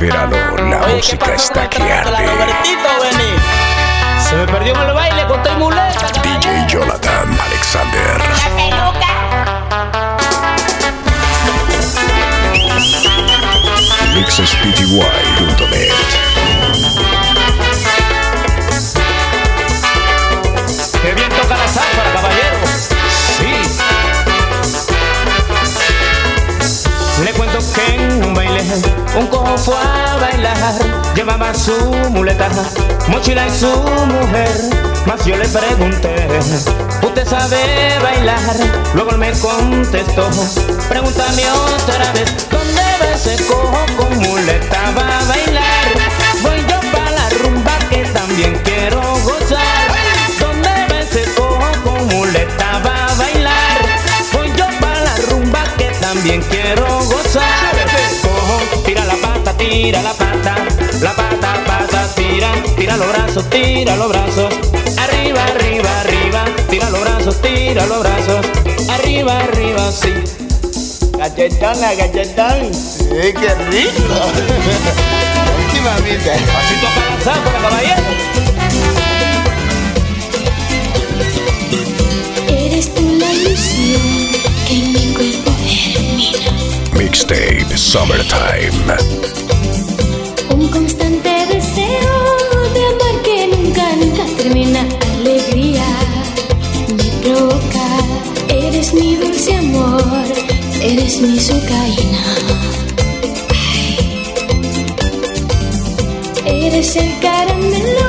verano la música está que arde. Se me perdió en el baile con tu muleta. DJ Jonathan Alexander. La peluca. mixspty.net Qué bien toca la záfara, caballero. Que en un baile un cojo fue a bailar. Llevaba su muleta, mochila y su mujer. Mas yo le pregunté, ¿usted sabe bailar? Luego él me contestó, pregúntame otra vez, ¿dónde va ese cojo con muleta? Va a bailar. Voy yo para la rumba que también quiero gozar. ¿Dónde va ese cojo con muleta? Va a bailar. Voy yo para la rumba que también quiero gozar. Cojo, tira la pata, tira la pata, la pata, pata, tira, tira los brazos, tira los brazos. Arriba, arriba, arriba, tira los brazos, tira los brazos. Arriba, arriba, sí. Galletona, galletón. ¡Eh, qué rico! Sí, mamita. Pasito para la caballero. Eres tú la ilusión Mixtape Summertime. Un constante deseo de amar que nunca, nunca termina. Alegría me provoca. Eres mi dulce amor, eres mi sucaína. Eres el caramelo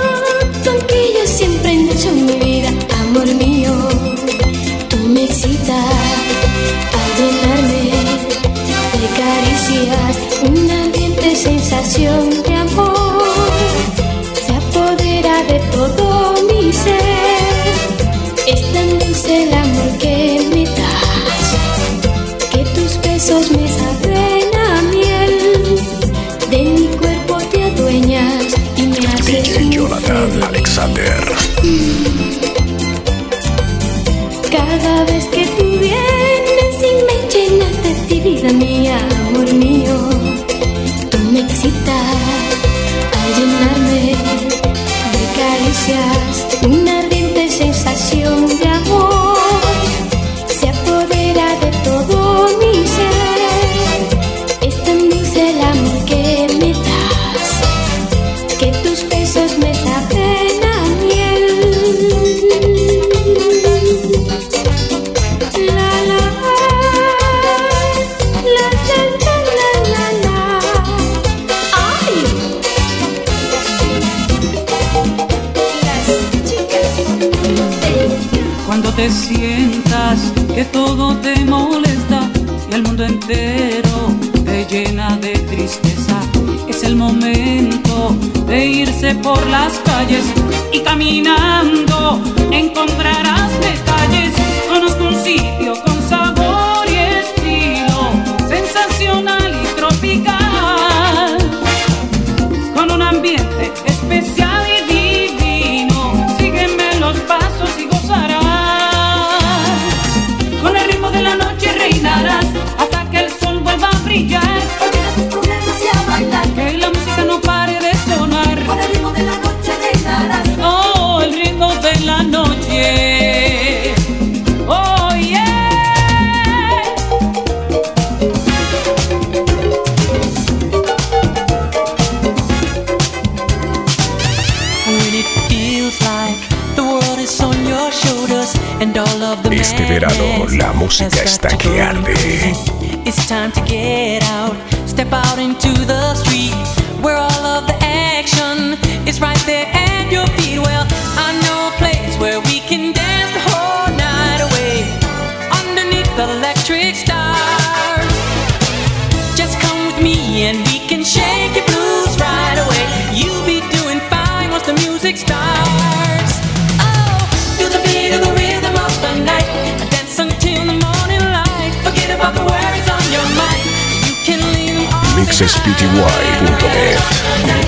te llena de tristeza, es el momento de irse por las calles y caminando encontrarás detalles. Conozco un sitio con sabor y estilo sensacional y tropical con un ambiente verano la música está que arde. It's time to get out, step out into the street where all of the action is right there them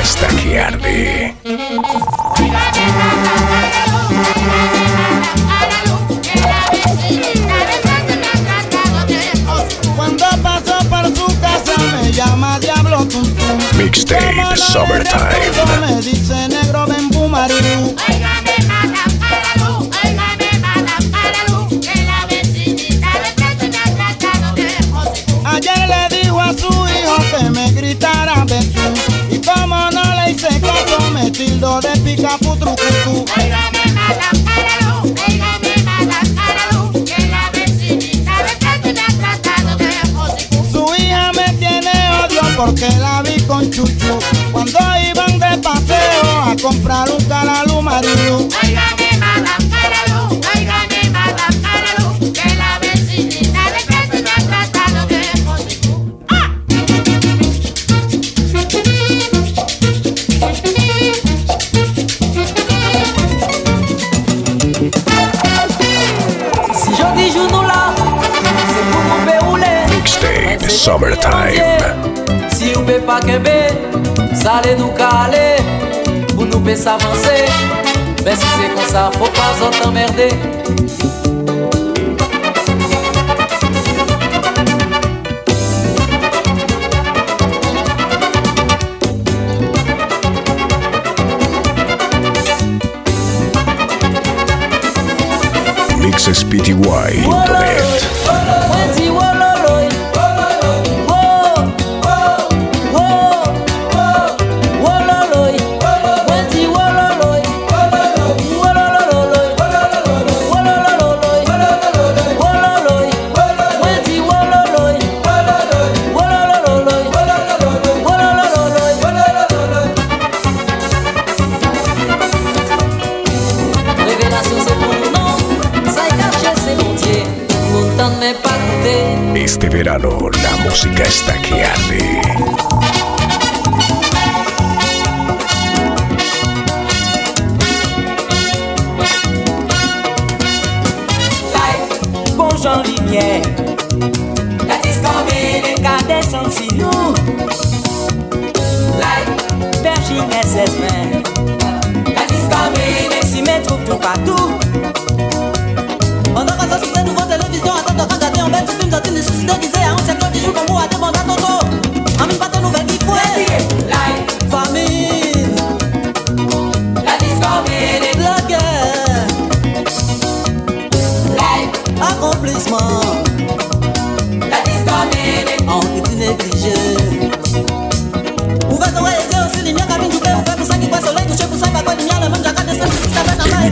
hasta que arde. Cuando paso por su casa me llama Diablo Tuntun. Mixtape Summertime. cucu, cucu. time. Si ou pe pa kebe Sale nou ka ale Pou nou pe s'avanse. Ben si se kon sa Fou pa zon t'emmerde Mixes PTY Into the la música está que arde.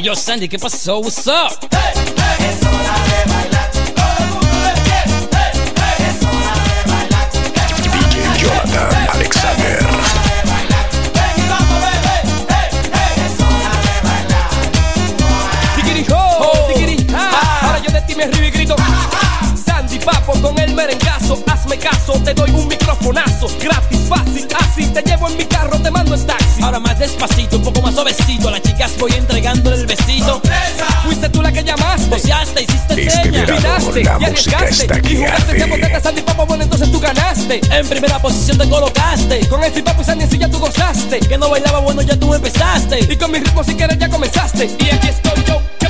Hey, yo, Sandy, ¿qué pasó? What's up? Hey, hey, es hora de bailar. Hey, hora de bailar. Alexander. Con el merengazo, hazme caso, te doy un microfonazo, gratis, fácil, así, te llevo en mi carro, te mando en taxi. Ahora más despacito, un poco más suavecito. A las chicas voy entregándole el besito. Fuiste tú la que llamaste, Boceaste, hiciste Este señas. miraste y arriesgaste, y jugaste que botete Sandy Papo, bueno, entonces tú ganaste. En primera posición te colocaste. Con el Papo y Sandy sí ya tú gozaste. Que no bailaba, bueno, ya tú empezaste. Y con mi ritmo si quieres ya comenzaste. Y aquí estoy yo, ¿qué pasa aquí yo?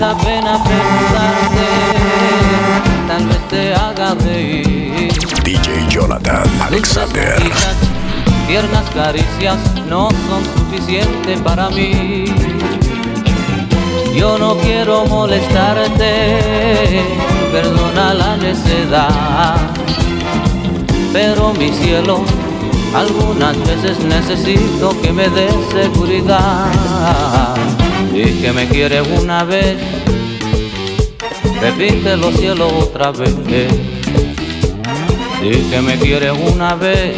Da pena preguntarte, tal vez te haga reír. DJ Jonathan Alexander. Mentiras, tiernas caricias no son suficientes para mí. Yo no quiero molestarte, perdona la necedad. Pero mi cielo, algunas veces necesito que me des seguridad. Y que me quieres una vez, repítelo cielo otra vez. Y que me quieres una vez,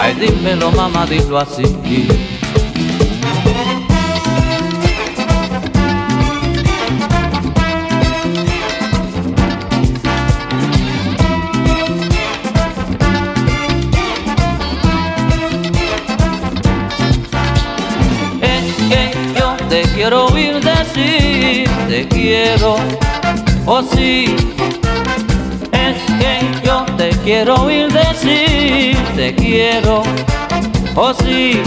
ay dímelo mamá, dilo así. Quiero oír decir, te quiero, oh sí. Es que yo te quiero oír decir, te quiero, oh sí.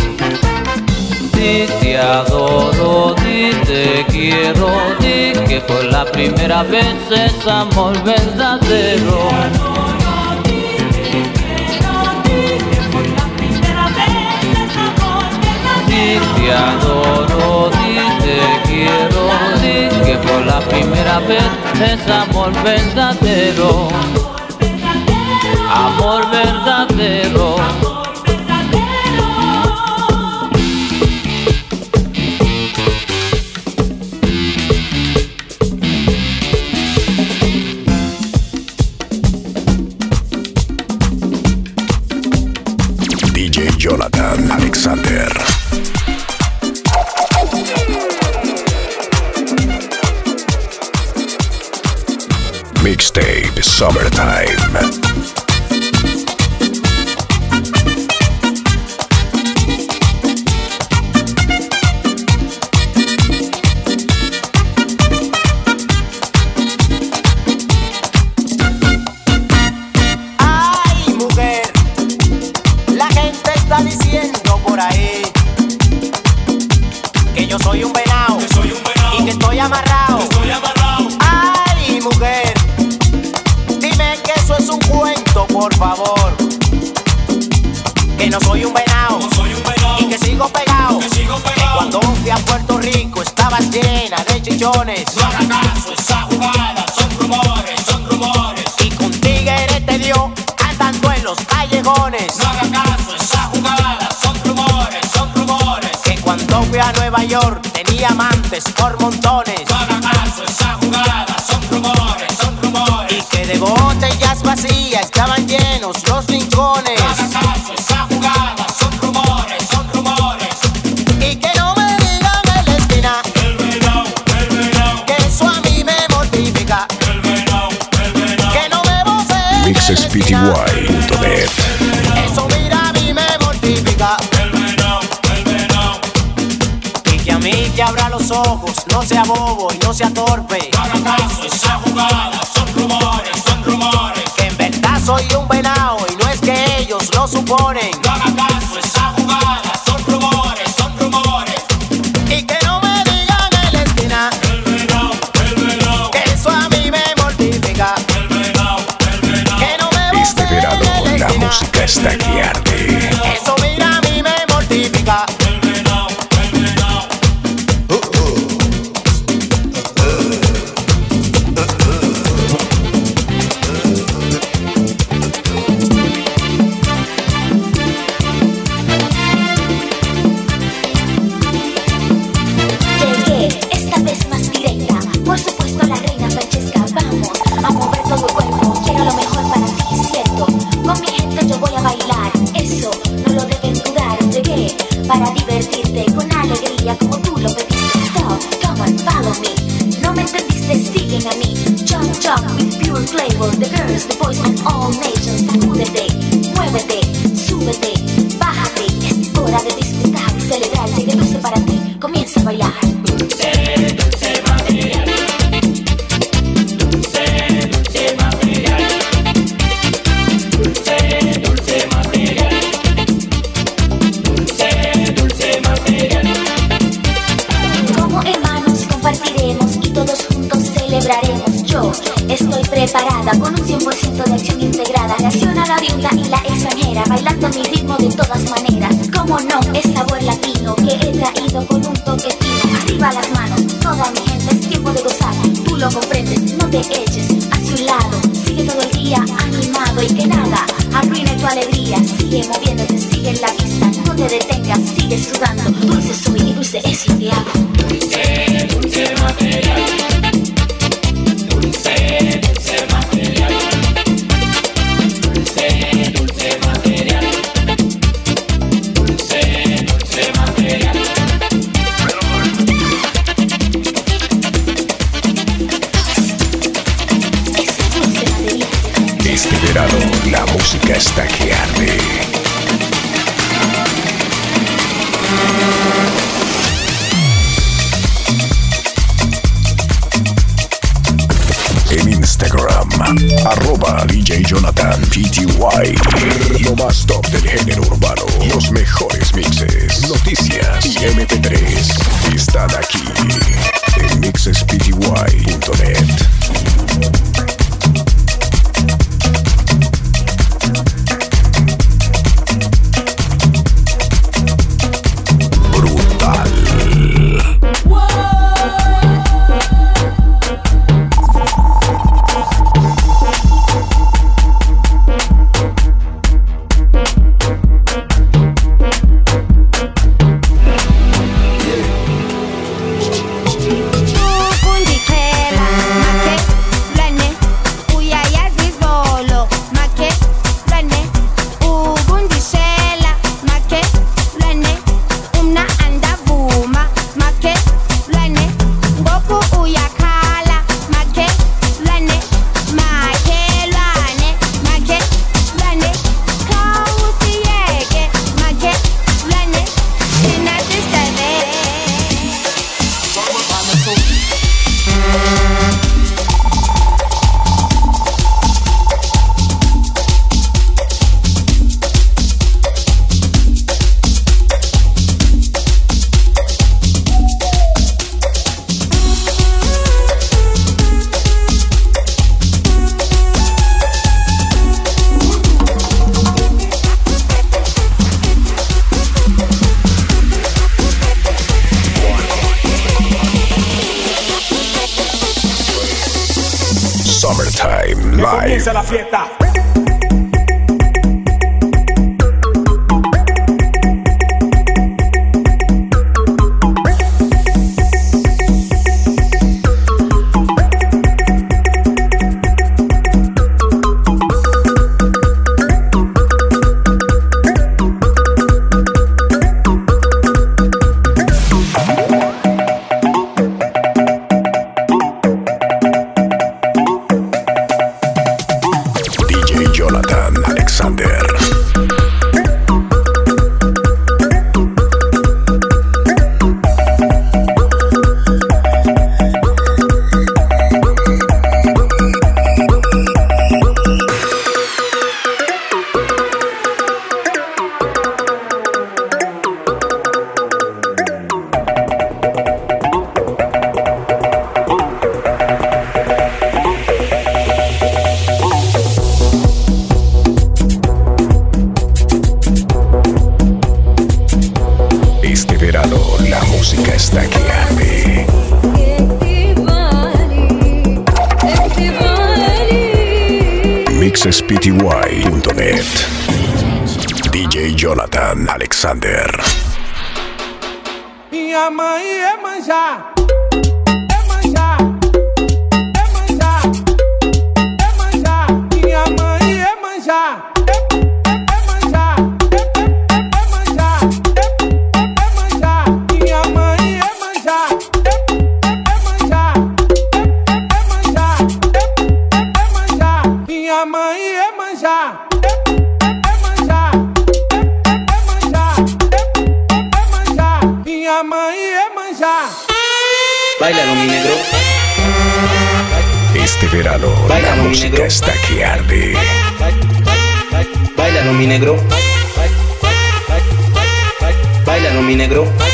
Di te adoro, di te quiero, di que por la primera vez es amor verdadero. Te adoro, la primera vez es amor verdadero. Amor verdadero. summertime. mixspty.net. Eso mira a mí me mortifica. Verano, verano. Y que a mí que abra los ojos, no sea bobo y no sea torpe. Para caso, esa jugada, son rumores, son rumores. Que en verdad soy un venado y no es que ellos lo suponen. comienza la fiesta. Mixespty.net DJ Jonathan Alexander. Minha mãe é. Música está que arde. Bailalo, mi negro. Bailalo, mi negro.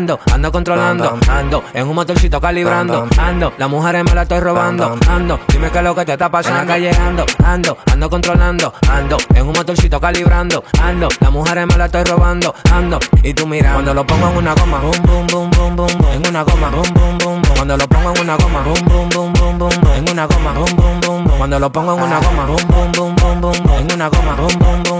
Ando, ando, ando controlando, ando, en un motorcito calibrando, ando, las mujeres me la estoy robando, ando, dime qué es lo que te está pasando. En la calle ando, ando, ando controlando, ando, en un motorcito calibrando, ando, las mujeres me la estoy robando, ando, y tú mira, cuando lo pongo en una goma, boom, boom, boom, boom, boom, en una goma, boom, boom, boom, boom, cuando lo pongo en una goma, boom, boom, boom, boom, boom, en una goma, boom, boom, boom, boom, cuando lo pongo en una goma, boom, boom, boom, boom, boom, en una goma, boom, boom, boom,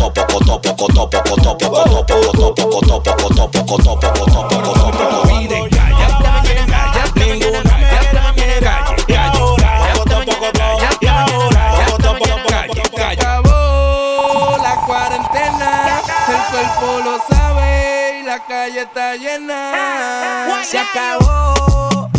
Cuerpo lo sabe la calle está llena. Se acabó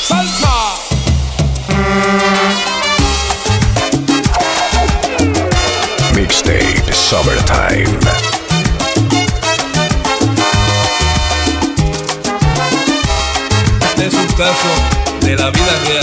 ¡Salsa! Mixtape Summertime. Este es un caso de la vida real.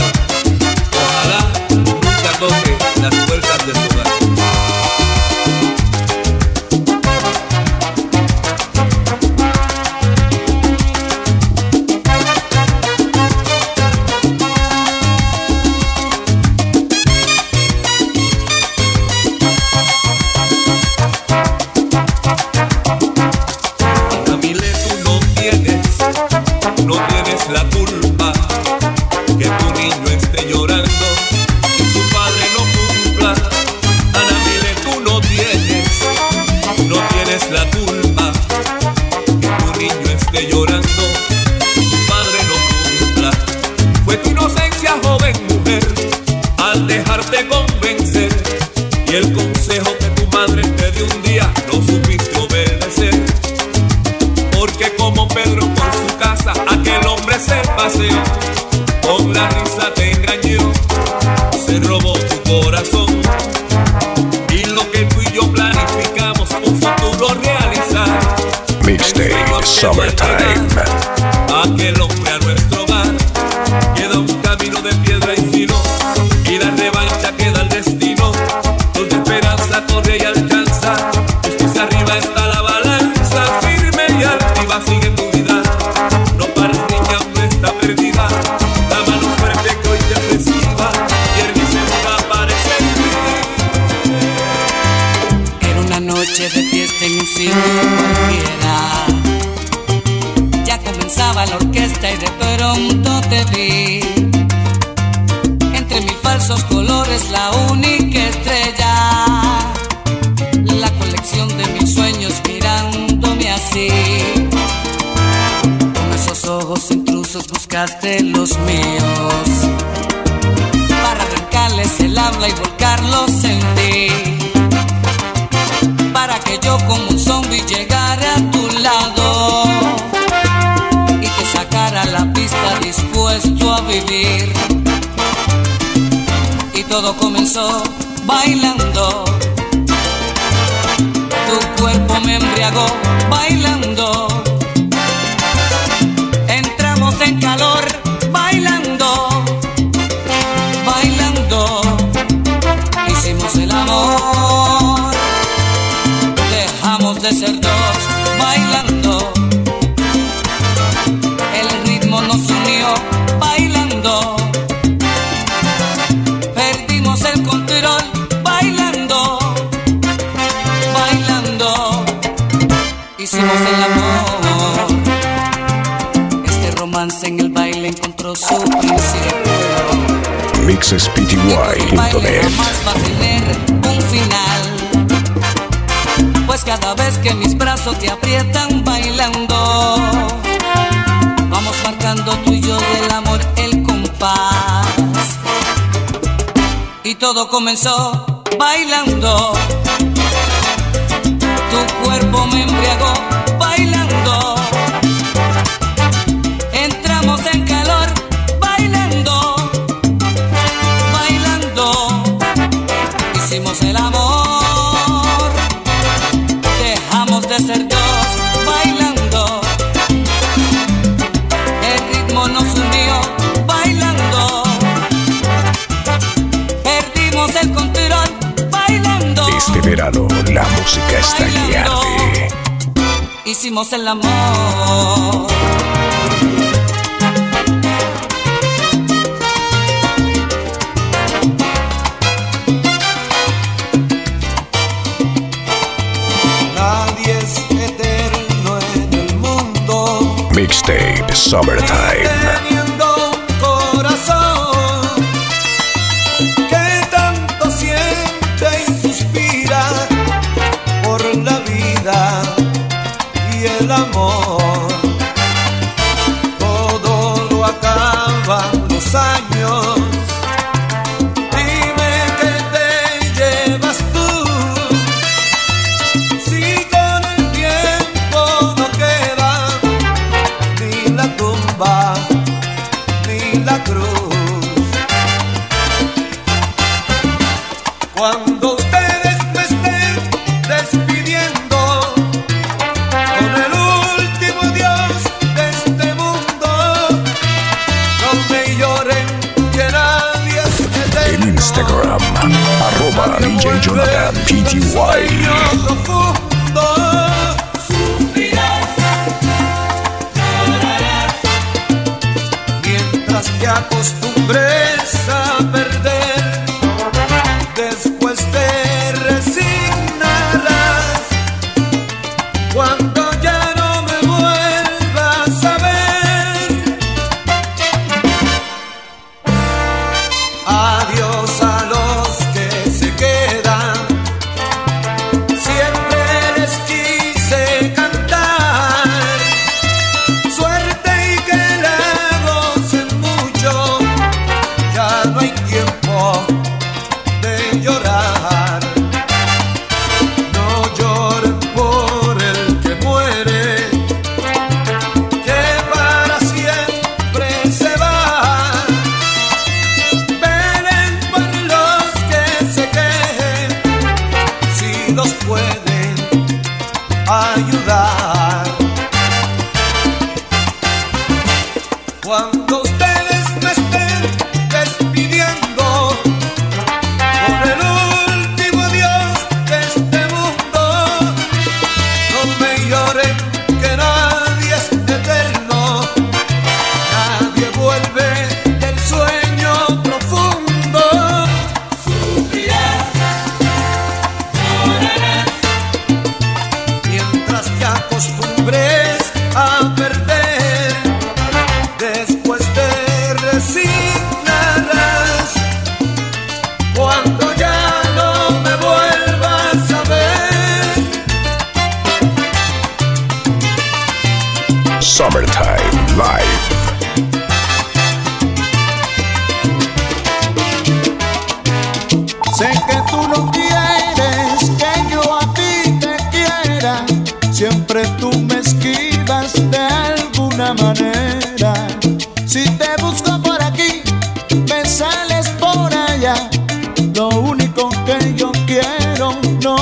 Dejarte convencer y el consejo que tu madre te dio un día no supiste obedecer. Porque como Pedro por su casa aquel hombre se paseó, con la risa te engañó, se robó tu corazón. Y lo que tú y yo planificamos, un futuro realizar. Mixtape Summertime. Con esos ojos intrusos buscaste los míos. Para arrancarles el habla y volcarlos en ti para que yo como un zombie llegara a tu lado y te sacara la pista dispuesto a vivir. Y todo comenzó bailando. Tu cuerpo me embriagó bailando. Encontró su principio. baile MixSPTY.net jamás va a tener un final. Pues cada vez que mis brazos te aprietan bailando, vamos marcando tú y yo del amor el compás. Y todo comenzó bailando. Tu cuerpo me embriagó verano la música está que arde. hicimos el amor. Nadie es eterno en el mundo. Mixtape Summertime. Mientras